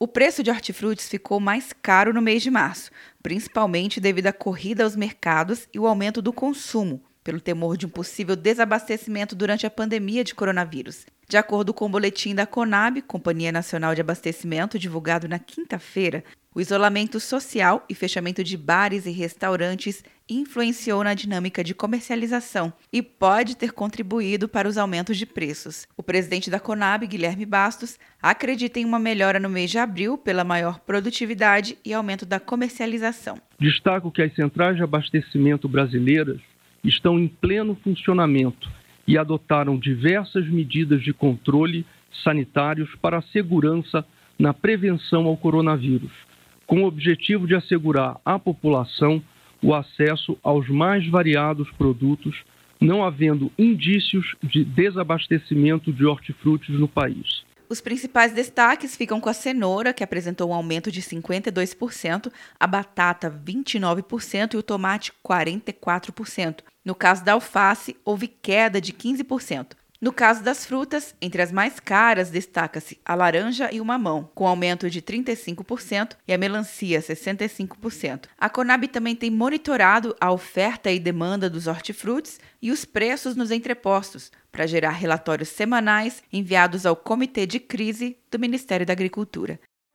O preço de hortifrutis ficou mais caro no mês de março, principalmente devido à corrida aos mercados e o aumento do consumo, pelo temor de um possível desabastecimento durante a pandemia de coronavírus. De acordo com o boletim da Conab, Companhia Nacional de Abastecimento, divulgado na quinta-feira, o isolamento social e fechamento de bares e restaurantes influenciou na dinâmica de comercialização e pode ter contribuído para os aumentos de preços. O presidente da Conab, Guilherme Bastos, acredita em uma melhora no mês de abril pela maior produtividade e aumento da comercialização. Destaco que as centrais de abastecimento brasileiras estão em pleno funcionamento e adotaram diversas medidas de controle sanitários para a segurança na prevenção ao coronavírus, com o objetivo de assegurar à população o acesso aos mais variados produtos, não havendo indícios de desabastecimento de hortifrutis no país. Os principais destaques ficam com a cenoura, que apresentou um aumento de 52%, a batata 29% e o tomate 44%. No caso da alface, houve queda de 15%. No caso das frutas, entre as mais caras destaca-se a laranja e o mamão, com aumento de 35% e a melancia 65%. A Conab também tem monitorado a oferta e demanda dos hortifrutis e os preços nos entrepostos, para gerar relatórios semanais enviados ao Comitê de Crise do Ministério da Agricultura.